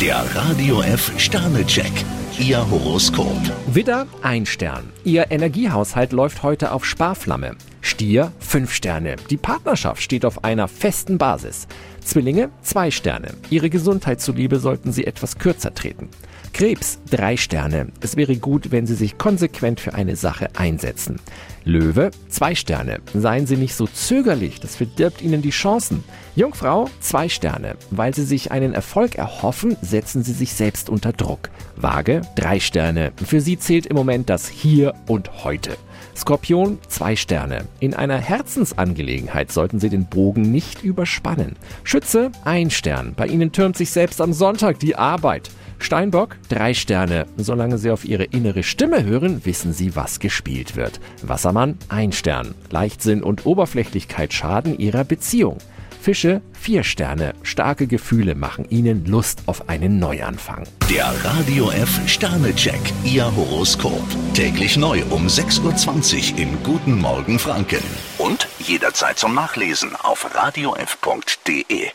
Der Radio F Sternecheck. Ihr Horoskop. Widder, ein Stern. Ihr Energiehaushalt läuft heute auf Sparflamme. Stier, fünf Sterne. Die Partnerschaft steht auf einer festen Basis. Zwillinge, zwei Sterne. Ihre Gesundheit zuliebe sollten Sie etwas kürzer treten. Krebs, drei Sterne. Es wäre gut, wenn Sie sich konsequent für eine Sache einsetzen. Löwe, zwei Sterne. Seien Sie nicht so zögerlich, das verdirbt Ihnen die Chancen. Jungfrau, zwei Sterne. Weil Sie sich einen Erfolg erhoffen, setzen Sie sich selbst unter Druck. Waage, drei Sterne. Für Sie zählt im Moment das Hier und Heute. Skorpion, zwei Sterne. In einer Herzensangelegenheit sollten Sie den Bogen nicht überspannen. Schütze, ein Stern. Bei Ihnen türmt sich selbst am Sonntag die Arbeit. Steinbock, drei Sterne. Solange Sie auf Ihre innere Stimme hören, wissen Sie, was gespielt wird. Wassermann, ein Stern. Leichtsinn und Oberflächlichkeit schaden Ihrer Beziehung. Fische, vier Sterne. Starke Gefühle machen Ihnen Lust auf einen Neuanfang. Der Radio F Sternecheck. Ihr Horoskop. Täglich neu um 6.20 Uhr im Guten Morgen Franken. Und jederzeit zum Nachlesen auf radiof.de.